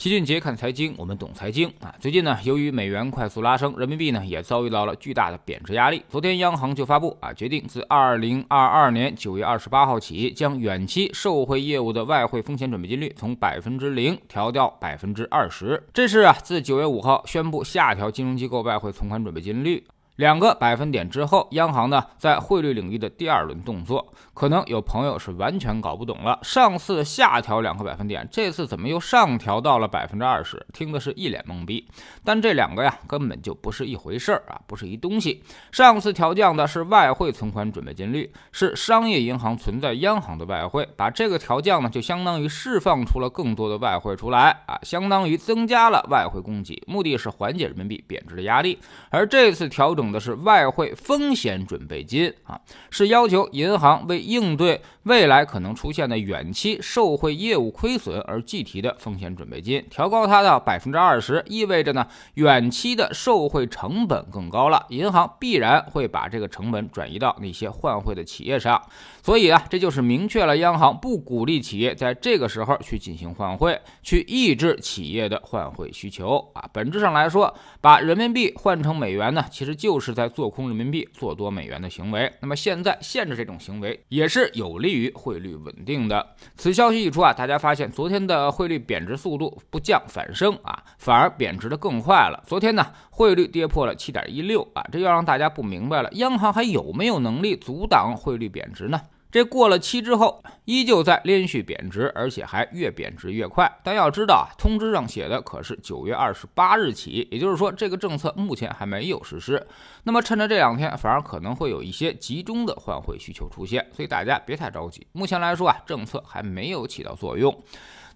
齐俊杰看财经，我们懂财经啊。最近呢，由于美元快速拉升，人民币呢也遭遇到了巨大的贬值压力。昨天央行就发布啊，决定自二零二二年九月二十八号起，将远期受汇业务的外汇风险准备金率从百分之零调到百分之二十。这是啊，自九月五号宣布下调金融机构外汇存款准备金率。两个百分点之后，央行呢在汇率领域的第二轮动作，可能有朋友是完全搞不懂了。上次下调两个百分点，这次怎么又上调到了百分之二十？听的是一脸懵逼。但这两个呀，根本就不是一回事儿啊，不是一东西。上次调降的是外汇存款准备金率，是商业银行存在央行的外汇，把这个调降呢，就相当于释放出了更多的外汇出来啊，相当于增加了外汇供给，目的是缓解人民币贬值的压力。而这次调整。的是外汇风险准备金啊，是要求银行为应对未来可能出现的远期受贿业务亏损而计提的风险准备金，调高它的百分之二十，意味着呢远期的受贿成本更高了，银行必然会把这个成本转移到那些换汇的企业上，所以啊，这就是明确了央行不鼓励企业在这个时候去进行换汇，去抑制企业的换汇需求啊。本质上来说，把人民币换成美元呢，其实就。就是在做空人民币、做多美元的行为。那么现在限制这种行为，也是有利于汇率稳定的。此消息一出啊，大家发现昨天的汇率贬值速度不降反升啊，反而贬值的更快了。昨天呢，汇率跌破了七点一六啊，这又让大家不明白了，央行还有没有能力阻挡汇率贬值呢？这过了期之后，依旧在连续贬值，而且还越贬值越快。但要知道啊，通知上写的可是九月二十八日起，也就是说，这个政策目前还没有实施。那么趁着这两天，反而可能会有一些集中的换汇需求出现，所以大家别太着急。目前来说啊，政策还没有起到作用。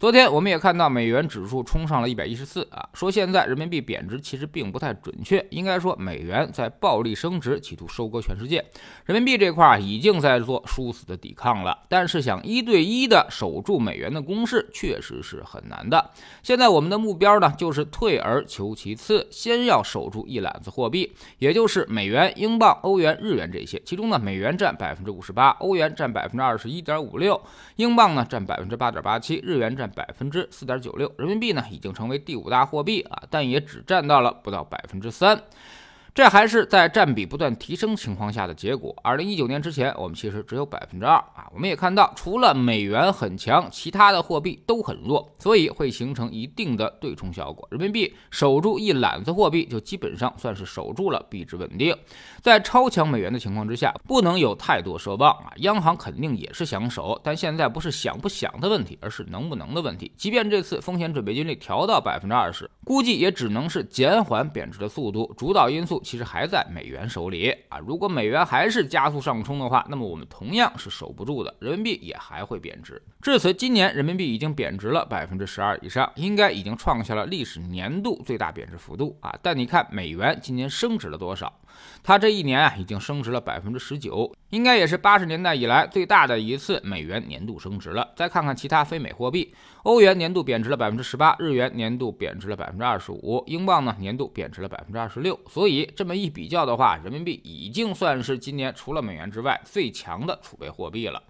昨天我们也看到美元指数冲上了一百一十四啊，说现在人民币贬值其实并不太准确，应该说美元在暴力升值，企图收割全世界。人民币这块已经在做殊死的抵抗了，但是想一对一的守住美元的攻势确实是很难的。现在我们的目标呢，就是退而求其次，先要守住一揽子货币，也就是美元、英镑、欧元、日元这些。其中呢，美元占百分之五十八，欧元占百分之二十一点五六，英镑呢占百分之八点八七，日元占百分之四点九六，人民币呢已经成为第五大货币啊，但也只占到了不到百分之三。这还是在占比不断提升情况下的结果。二零一九年之前，我们其实只有百分之二啊。我们也看到，除了美元很强，其他的货币都很弱，所以会形成一定的对冲效果。人民币守住一揽子货币，就基本上算是守住了币值稳定。在超强美元的情况之下，不能有太多奢望啊。央行肯定也是想守，但现在不是想不想的问题，而是能不能的问题。即便这次风险准备金率调到百分之二十，估计也只能是减缓贬值的速度，主导因素。其实还在美元手里啊！如果美元还是加速上冲的话，那么我们同样是守不住的，人民币也还会贬值。至此，今年人民币已经贬值了百分之十二以上，应该已经创下了历史年度最大贬值幅度啊！但你看美元今年升值了多少？它这一年啊，已经升值了百分之十九，应该也是八十年代以来最大的一次美元年度升值了。再看看其他非美货币，欧元年度贬值了百分之十八，日元年度贬值了百分之二十五，英镑呢年度贬值了百分之二十六。所以这么一比较的话，人民币已经算是今年除了美元之外最强的储备货币了。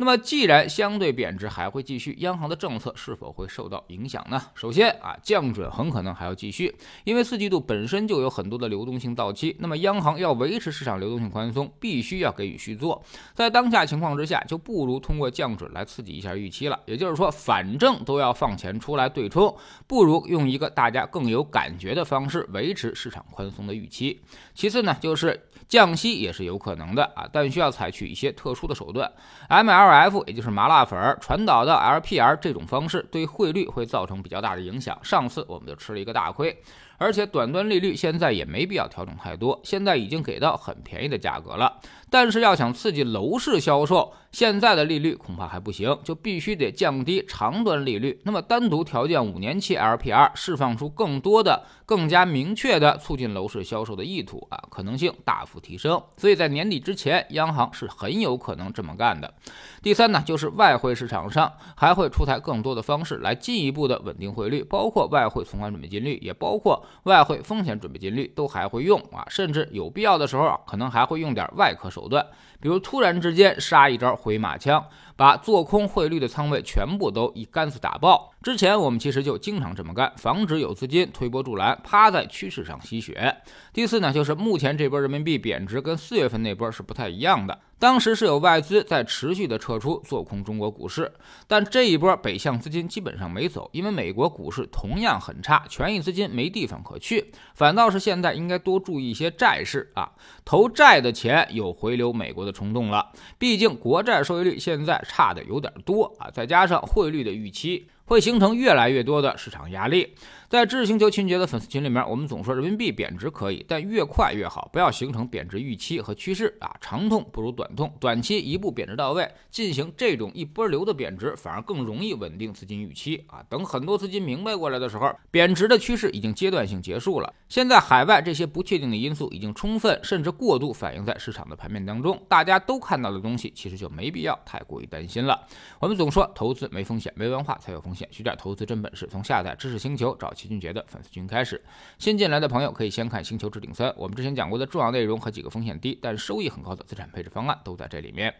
那么，既然相对贬值还会继续，央行的政策是否会受到影响呢？首先啊，降准很可能还要继续，因为四季度本身就有很多的流动性到期，那么央行要维持市场流动性宽松，必须要给予续作。在当下情况之下，就不如通过降准来刺激一下预期了。也就是说，反正都要放钱出来对冲，不如用一个大家更有感觉的方式维持市场宽松的预期。其次呢，就是降息也是有可能的啊，但需要采取一些特殊的手段，ML。F 也就是麻辣粉传导到 LPR 这种方式对汇率会造成比较大的影响。上次我们就吃了一个大亏，而且短端利率现在也没必要调整太多，现在已经给到很便宜的价格了。但是要想刺激楼市销售，现在的利率恐怕还不行，就必须得降低长端利率。那么单独调降五年期 LPR，释放出更多的、更加明确的促进楼市销售的意图啊，可能性大幅提升。所以在年底之前，央行是很有可能这么干的。第三呢，就是外汇市场上还会出台更多的方式来进一步的稳定汇率，包括外汇存款准备金率，也包括外汇风险准备金率，都还会用啊，甚至有必要的时候啊，可能还会用点外科手。段，比如突然之间杀一招回马枪，把做空汇率的仓位全部都一竿子打爆。之前我们其实就经常这么干，防止有资金推波助澜，趴在趋势上吸血。第四呢，就是目前这波人民币贬值跟四月份那波是不太一样的。当时是有外资在持续的撤出做空中国股市，但这一波北向资金基本上没走，因为美国股市同样很差，权益资金没地方可去，反倒是现在应该多注意一些债市啊，投债的钱有回流美国的冲动了，毕竟国债收益率现在差的有点多啊，再加上汇率的预期。会形成越来越多的市场压力。在知识星球秦杰的粉丝群里面，我们总说人民币贬值可以，但越快越好，不要形成贬值预期和趋势啊。长痛不如短痛，短期一步贬值到位，进行这种一波流的贬值，反而更容易稳定资金预期啊。等很多资金明白过来的时候，贬值的趋势已经阶段性结束了。现在海外这些不确定的因素已经充分甚至过度反映在市场的盘面当中，大家都看到的东西，其实就没必要太过于担心了。我们总说投资没风险，没文化才有风险。学点投资真本事，从下载知识星球找。齐俊杰的粉丝群开始，新进来的朋友可以先看《星球置顶三》，我们之前讲过的重要内容和几个风险低但收益很高的资产配置方案都在这里面。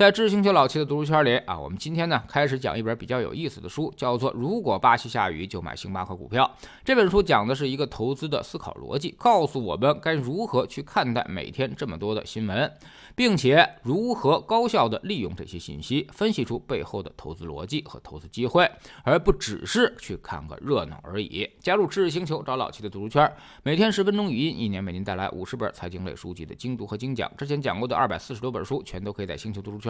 在知识星球老七的读书圈里啊，我们今天呢开始讲一本比较有意思的书，叫做《如果巴西下雨就买星巴克股票》。这本书讲的是一个投资的思考逻辑，告诉我们该如何去看待每天这么多的新闻。并且如何高效地利用这些信息，分析出背后的投资逻辑和投资机会，而不只是去看个热闹而已。加入知识星球，找老七的读书圈，每天十分钟语音，一年为您带来五十本财经类书籍的精读和精讲。之前讲过的二百四十多本书，全都可以在星球读书圈